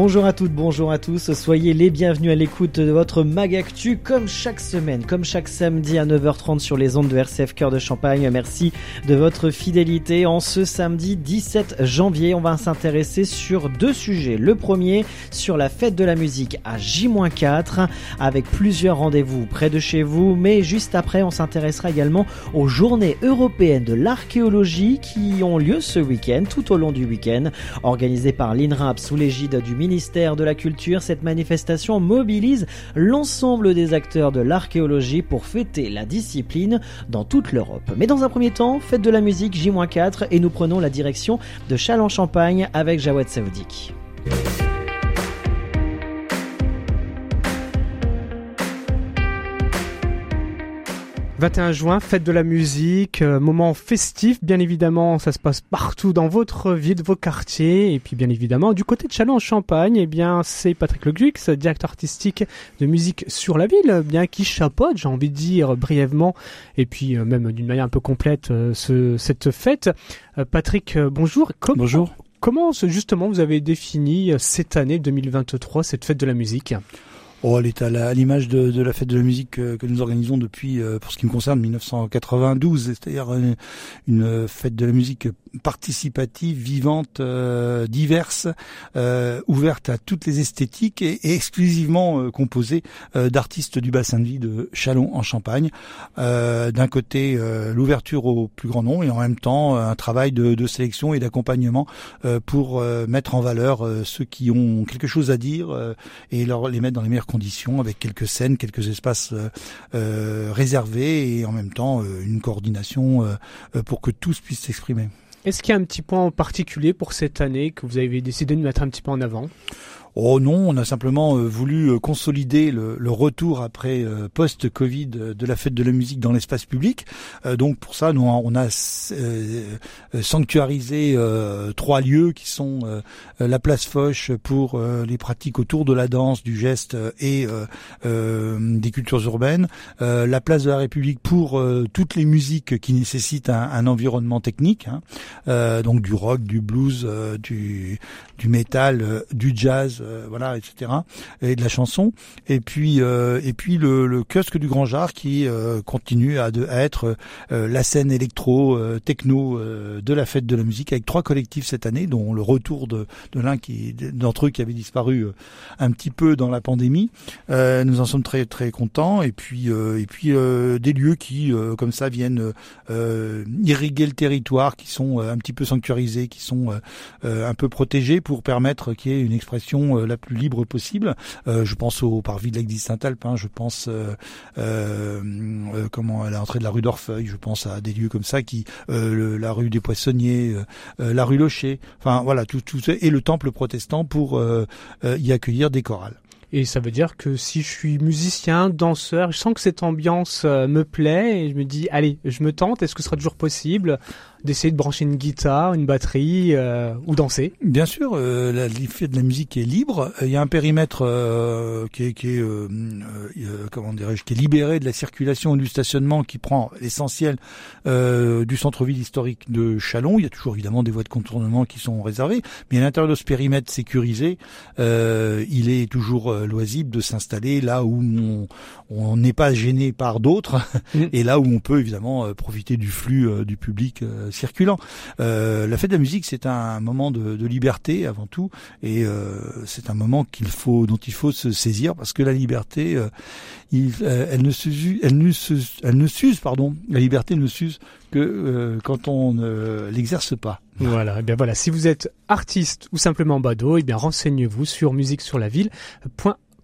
Bonjour à toutes, bonjour à tous, soyez les bienvenus à l'écoute de votre Magactu comme chaque semaine, comme chaque samedi à 9h30 sur les ondes de RCF Cœur de Champagne. Merci de votre fidélité. En ce samedi 17 janvier, on va s'intéresser sur deux sujets. Le premier, sur la fête de la musique à J-4, avec plusieurs rendez-vous près de chez vous, mais juste après, on s'intéressera également aux journées européennes de l'archéologie qui ont lieu ce week-end, tout au long du week-end, organisées par l'INRAP sous l'égide du ministère de la Culture, cette manifestation mobilise l'ensemble des acteurs de l'archéologie pour fêter la discipline dans toute l'Europe. Mais dans un premier temps, fête de la musique J-4 et nous prenons la direction de Châlons-Champagne avec Jawad Saoudik. 21 juin, fête de la musique, euh, moment festif, bien évidemment, ça se passe partout dans votre ville, vos quartiers, et puis bien évidemment, du côté de Châlons-en-Champagne, eh bien, c'est Patrick Le Guix, directeur artistique de musique sur la ville, bien qui chapeaute, j'ai envie de dire brièvement, et puis euh, même d'une manière un peu complète, euh, ce, cette fête. Patrick, bonjour. bonjour. Comment justement vous avez défini cette année 2023, cette fête de la musique? Oh, elle est à l'image de, la fête de la musique que, nous organisons depuis, euh, pour ce qui me concerne, 1992, c'est-à-dire une, une, fête de la musique participative, vivante, euh, diverse, euh, ouverte à toutes les esthétiques et, exclusivement euh, composée euh, d'artistes du bassin de vie de Chalon en Champagne. D'un côté, l'ouverture au plus grand nombre et en même temps un travail de, de sélection et d'accompagnement pour mettre en valeur ceux qui ont quelque chose à dire et leur, les mettre dans les meilleures conditions avec quelques scènes, quelques espaces réservés et en même temps une coordination pour que tous puissent s'exprimer. Est-ce qu'il y a un petit point en particulier pour cette année que vous avez décidé de mettre un petit peu en avant? Oh non, on a simplement euh, voulu euh, consolider le, retour après euh, post-Covid de la fête de la musique dans l'espace public. donc pour ça, nous on a sanctuarisé trois lieux qui sont la place Foch pour les pratiques autour de la danse, du geste et des cultures urbaines, la place de la République pour toutes les musiques qui nécessitent un, un environnement technique, hein. donc du rock, du blues, du, du métal, du jazz euh, voilà, etc. Et de la chanson. Et puis euh, et puis le, kiosque du Grand Jar qui euh, continue à être la scène électro techno de la fête de la musique avec trois collectifs cette année, dont le retour de, de l'un qui d'entre eux qui avait disparu un petit peu dans la pandémie. nous en sommes très très contents. Et puis et puis des lieux qui comme ça viennent irriguer le territoire, qui sont un petit peu sanctuarisés, qui sont un peu protégés pour permettre qu'il y ait une expression euh, la plus libre possible. Euh, je pense au parvis de l'église Saint-Alpes, hein, je pense euh, comment à l'entrée de la rue d'Orfeuille, je pense à des lieux comme ça qui la rue des Poissonniers, la rue Locher, enfin voilà tout tout et le temple protestant pour y accueillir des chorales. Et ça veut dire que si je suis musicien, danseur, je sens que cette ambiance me plaît et je me dis, allez, je me tente, est-ce que ce sera toujours possible? D'essayer de brancher une guitare, une batterie euh, ou danser Bien sûr, euh, la, de la musique est libre. Il y a un périmètre euh, qui est, qui est euh, euh, comment dirais-je, qui est libéré de la circulation et du stationnement, qui prend l'essentiel du centre-ville historique de Chalon. Il y a toujours évidemment des voies de contournement qui sont réservées, mais à l'intérieur de ce périmètre sécurisé, il est toujours loisible de s'installer là où on n'est pas gêné par d'autres mm. et là où on peut évidemment profiter du flux du public circulant. Euh, la fête de la musique, c'est un moment de, de, liberté avant tout, et euh, c'est un moment qu'il faut, dont il faut se saisir parce que la liberté, euh, il, elle ne s'use, elle ne elle ne s'use, pardon, la liberté ne s'use que euh, quand on ne l'exerce pas. Voilà, et eh bien voilà, si vous êtes artiste ou simplement badaud, et eh bien renseignez-vous sur musique sur la ville.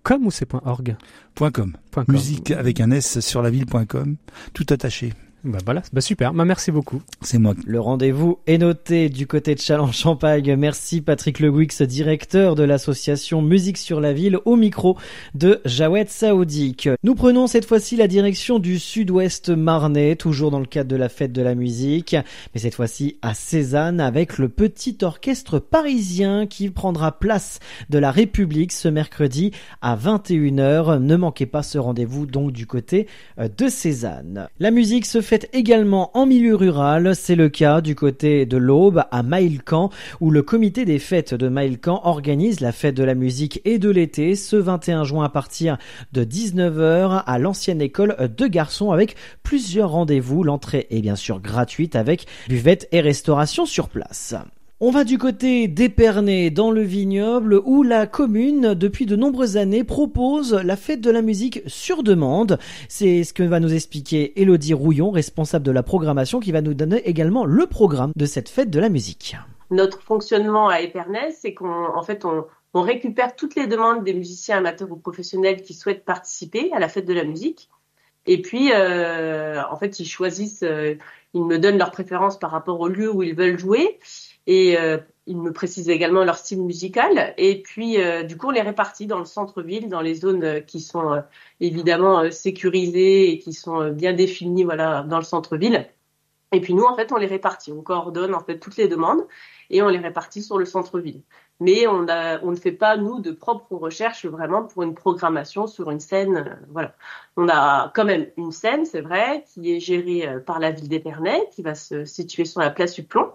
.com ou c'est .org .com. Musique avec un S sur la ville.com, tout attaché. Bah voilà, bah super, bah merci beaucoup. C'est moi. Le rendez-vous est noté du côté de Châlons-Champagne. Merci Patrick Le Guix, directeur de l'association Musique sur la ville, au micro de Jawed Saoudik. Nous prenons cette fois-ci la direction du sud-ouest marnais, toujours dans le cadre de la fête de la musique, mais cette fois-ci à Cézanne avec le petit orchestre parisien qui prendra place de la République ce mercredi à 21h. Ne manquez pas ce rendez-vous donc du côté euh, de Cézanne. La musique se fait également en milieu rural, c'est le cas du côté de l'Aube à Maïlcan où le comité des fêtes de Maïlcan organise la fête de la musique et de l'été ce 21 juin à partir de 19h à l'ancienne école de garçons avec plusieurs rendez-vous. L'entrée est bien sûr gratuite avec buvette et restauration sur place. On va du côté d'Épernay dans le vignoble où la commune depuis de nombreuses années propose la fête de la musique sur demande. C'est ce que va nous expliquer Elodie Rouillon, responsable de la programmation qui va nous donner également le programme de cette fête de la musique. Notre fonctionnement à Épernay, c'est qu'en fait on, récupère toutes les demandes des musiciens amateurs ou professionnels qui souhaitent participer à la fête de la musique. Et puis, euh, en fait, ils choisissent, euh, ils me donnent leur préférence par rapport au lieu où ils veulent jouer et euh, ils me précisent également leur style musical. Et puis, euh, du coup, on les répartit dans le centre-ville, dans les zones euh, qui sont évidemment sécurisées et qui sont bien définies, voilà, dans le centre-ville. Et puis nous, en fait, on les répartit. On coordonne en fait toutes les demandes et on les répartit sur le centre-ville. Mais on, a, on ne fait pas nous de propres recherches vraiment pour une programmation sur une scène. voilà, on a quand même une scène, c'est vrai, qui est gérée par la ville d'Épernay, qui va se situer sur la place du Plomb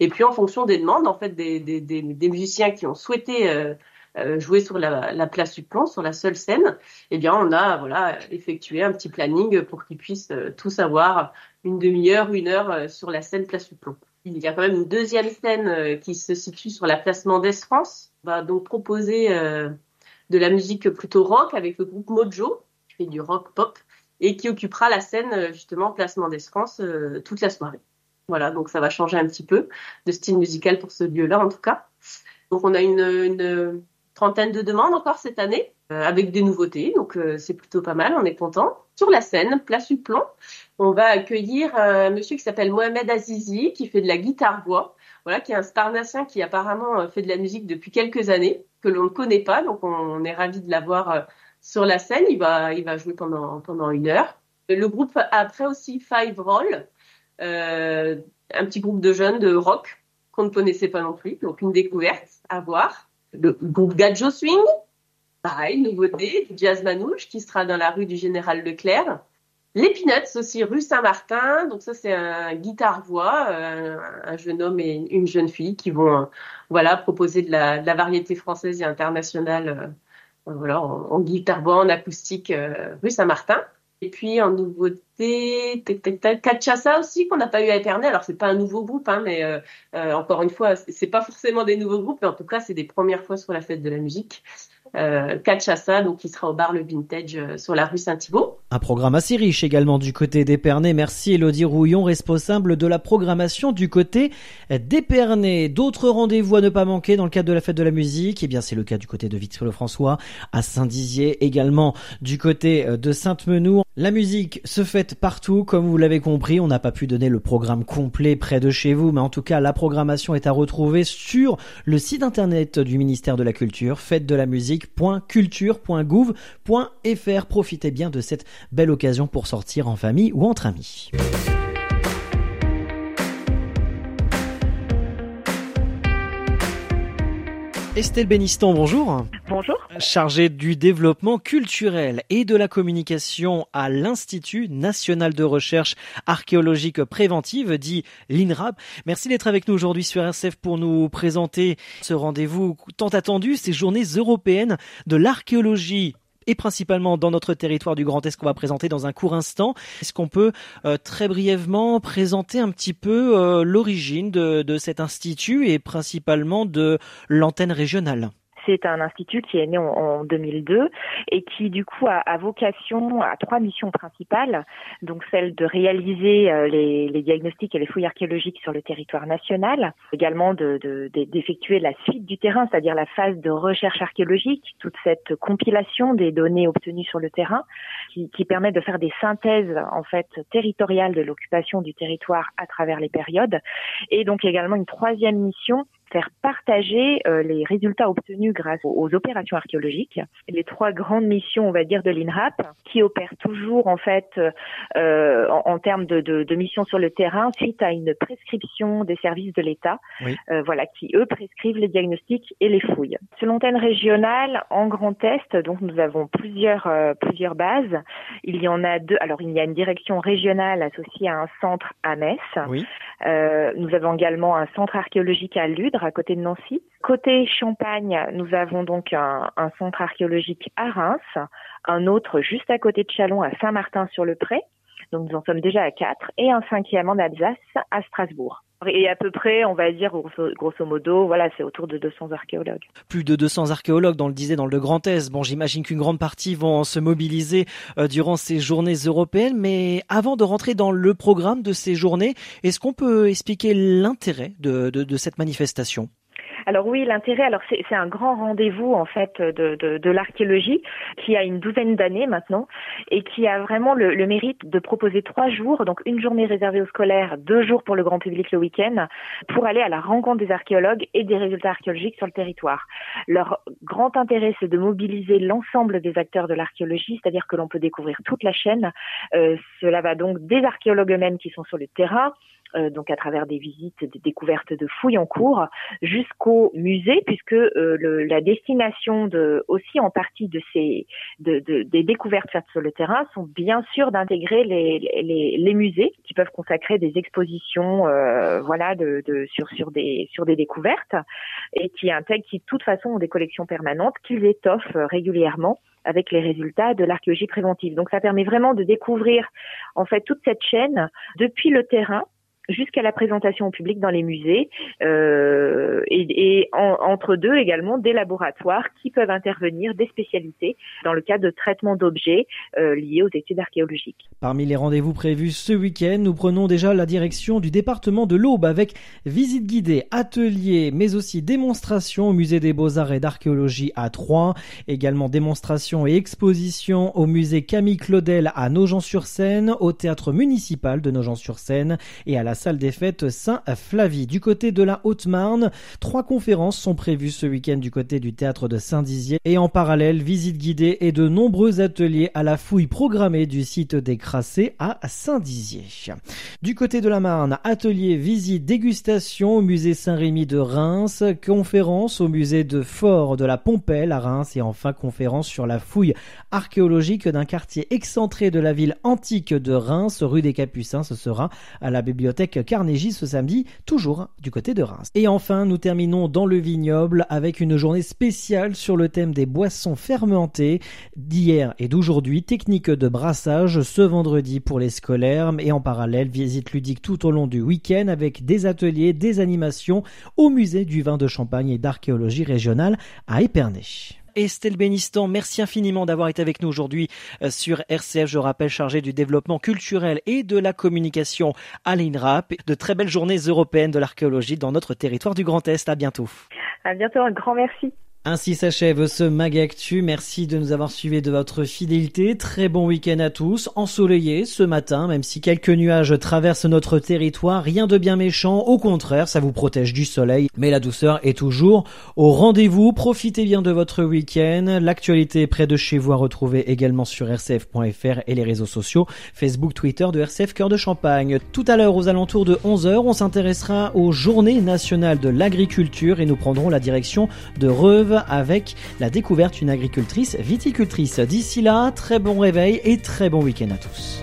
et puis en fonction des demandes, en fait, des, des, des, des musiciens qui ont souhaité euh, euh, jouer sur la, la, place du plan, sur la seule scène, eh bien, on a voilà effectué un petit planning pour qu'ils puissent euh, tous avoir une demi-heure, une heure sur la scène place du plan. Il y a quand même une deuxième scène qui se situe sur la place Mendès France. On va donc proposer de la musique plutôt rock avec le groupe Mojo, qui fait du rock pop, et qui occupera la scène justement place Mendès France toute la soirée. Voilà, donc ça va changer un petit peu de style musical pour ce lieu-là en tout cas. Donc on a une, une trentaine de demandes encore cette année euh, avec des nouveautés, donc euh, c'est plutôt pas mal, on est content. Sur la scène, place du plan, on va accueillir euh, un monsieur qui s'appelle Mohamed Azizi qui fait de la guitare voix, voilà, qui est un sparnacien qui apparemment fait de la musique depuis quelques années que l'on ne connaît pas, donc on, est ravi de l'avoir sur la scène. Il va il va jouer pendant pendant une heure. Le groupe après aussi Five Roll euh, un petit groupe de jeunes de rock qu'on ne connaissait pas non plus, donc une découverte à voir. Le groupe Gadjo Swing, pareil, nouveauté, jazz manouche qui sera dans la rue du Général Leclerc. Les Peanuts aussi, rue Saint-Martin. Donc ça, c'est un guitare-voix, euh, un, jeune homme et une jeune fille qui vont euh, voilà proposer de la, variété française et internationale voilà, en, en guitare-voix, en acoustique, rue Saint-Martin. Et puis en nouveauté, Kachasa aussi qu'on n'a pas eu à Épernay. Alors c'est pas un nouveau groupe, hein, mais euh, euh, encore une fois, c'est pas forcément des nouveaux groupes, mais en tout cas c'est des premières fois sur la fête de la musique euh, donc qui sera au bar Le Vintage euh, sur la rue Saint-Thibault. Un programme assez riche également du côté d'Épernay. Merci Elodie Rouillon, responsable de la programmation du côté d'Épernay. D'autres rendez-vous à ne pas manquer dans le cadre de la fête de la musique? Eh bien, c'est le cas du côté de Vitry-le-François, à Saint-Dizier, également du côté euh, de Sainte-Menour. La musique se fête partout, comme vous l'avez compris. On n'a pas pu donner le programme complet près de chez vous, mais en tout cas, la programmation est à retrouver sur le site internet du ministère de la Culture, fête de la musique musique.culture.gouv.fr. Profitez bien de cette belle occasion pour sortir en famille ou entre amis. Estelle Beniston, bonjour. Bonjour. Chargée du développement culturel et de la communication à l'Institut national de recherche archéologique préventive, dit l'INRAP. Merci d'être avec nous aujourd'hui sur RCF pour nous présenter ce rendez-vous tant attendu, ces journées européennes de l'archéologie et principalement dans notre territoire du Grand Est qu'on va présenter dans un court instant. Est-ce qu'on peut euh, très brièvement présenter un petit peu euh, l'origine de, de cet institut et principalement de l'antenne régionale? C'est un institut qui est né en, 2002 et qui du coup a, vocation à trois missions principales, donc celle de réaliser euh, les, diagnostics et les fouilles archéologiques sur le territoire national, également d'effectuer de, de, la suite du terrain, c'est-à-dire la phase de recherche archéologique, toute cette compilation des données obtenues sur le terrain, qui, qui permet de faire des synthèses en fait territoriales de l'occupation du territoire à travers les périodes, et donc également une troisième mission faire partager euh, les résultats obtenus grâce aux, opérations archéologiques. Les trois grandes missions, on va dire, de l'INRAP, qui opèrent toujours en fait euh, en, en, termes de, de, de missions sur le terrain suite à une prescription des services de l'État, Oui. euh, voilà, qui eux prescrivent les diagnostics et les fouilles. Sur l'antenne régionale, en Grand Est, donc nous avons plusieurs euh, plusieurs bases. Il y en a deux. Alors il y a une direction régionale associée à un centre à Metz. Oui. Nous avons également un centre archéologique à Ludre, à côté de Nancy. Côté Champagne, nous avons donc un, centre archéologique à Reims, un autre juste à côté de Chalon, à Saint-Martin-sur-le-Pré. Donc nous en sommes déjà à quatre, et un cinquième en Alsace, à Strasbourg. Et à peu près, on va dire, grosso, modo, voilà, c'est autour de 200 archéologues. Plus de 200 archéologues, on le disait, dans le Grand Est. Bon, j'imagine qu'une grande partie vont se mobiliser euh, durant ces journées européennes. Mais avant de rentrer dans le programme de ces journées, est-ce qu'on peut expliquer l'intérêt de cette manifestation? Alors oui, l'intérêt, alors c'est un grand rendez-vous en fait de, l'archéologie qui a une douzaine d'années maintenant et qui a vraiment le, le mérite de proposer trois jours, donc une journée réservée aux scolaires, deux jours pour le grand public le week-end, pour aller à la rencontre des archéologues et des résultats archéologiques sur le territoire. Leur grand intérêt, c'est de mobiliser l'ensemble des acteurs de l'archéologie, c'est-à-dire que l'on peut découvrir toute la chaîne. Euh, cela va donc des archéologues eux-mêmes qui sont sur le terrain, euh, donc à travers des visites, des découvertes de fouilles en cours, jusqu'au musée, puisque euh, le, la destination de aussi en partie de ces de, de, des découvertes faites sur le terrain sont bien sûr d'intégrer les, les, les musées qui peuvent consacrer des expositions, euh, voilà, de, de sur sur des sur des découvertes et qui intègrent qui de toute façon ont des collections permanentes qu'ils étoffent euh, régulièrement avec les résultats de l'archéologie préventive. Donc ça permet vraiment de découvrir en fait toute cette chaîne depuis le terrain jusqu'à la présentation au public dans les musées euh, et, et en, entre deux également des laboratoires qui peuvent intervenir des spécialités dans le cadre de traitement d'objets euh, liés aux études archéologiques. Parmi les rendez-vous prévus ce week-end, nous prenons déjà la direction du département de l'Aube avec visite guidée, atelier, mais aussi démonstration au musée des beaux-arts et d'archéologie à Troyes, également démonstration et exposition au musée Camille Claudel à Nogent-sur-Seine, au théâtre municipal de Nogent-sur-Seine et à la salle des fêtes Saint-Flavie. Du côté de la Haute-Marne, trois conférences sont prévues ce week-end du côté du théâtre de Saint-Dizier et en parallèle, visite guidée et de nombreux ateliers à la fouille programmée du site des Crassés à Saint-Dizier. Du côté de la Marne, atelier, visite, dégustation au musée Saint-Rémy de Reims, conférence au musée de Fort de la Pompelle à Reims et enfin conférence sur la fouille archéologique d'un quartier excentré de la ville antique de Reims, rue des Capucins. Ce sera à la bibliothèque Carnegie ce samedi, toujours du côté de Reims. Et enfin, nous terminons dans le vignoble avec une journée spéciale sur le thème des boissons fermentées d'hier et d'aujourd'hui, technique de brassage ce vendredi pour les scolaires et en parallèle, visite ludique tout au long du week-end avec des ateliers, des animations au musée du vin de Champagne et d'archéologie régionale à Épernay. Estelle Bénistan, merci infiniment d'avoir été avec nous aujourd'hui euh, sur RCF, je rappelle, chargé du développement culturel et de la communication à l'INRAP. De très belles journées européennes de l'archéologie dans notre territoire du Grand Est. À bientôt. À bientôt, un grand merci. Ainsi s'achève ce Mag Actu. Merci de nous avoir suivis de votre fidélité. Très bon week-end à tous. Ensoleillé ce matin, même si quelques nuages traversent notre territoire. Rien de bien méchant. Au contraire, ça vous protège du soleil. Mais la douceur est toujours au rendez-vous. Profitez bien de votre week-end. L'actualité près de chez vous à retrouver également sur rcf.fr et les réseaux sociaux. Facebook, Twitter de RCF Cœur de Champagne. Tout à l'heure, aux alentours de 11h, on s'intéressera aux journées nationales de l'agriculture et nous prendrons la direction de Reuve avec la découverte d'une agricultrice viticultrice. D'ici là, très bon réveil et très bon week-end à tous.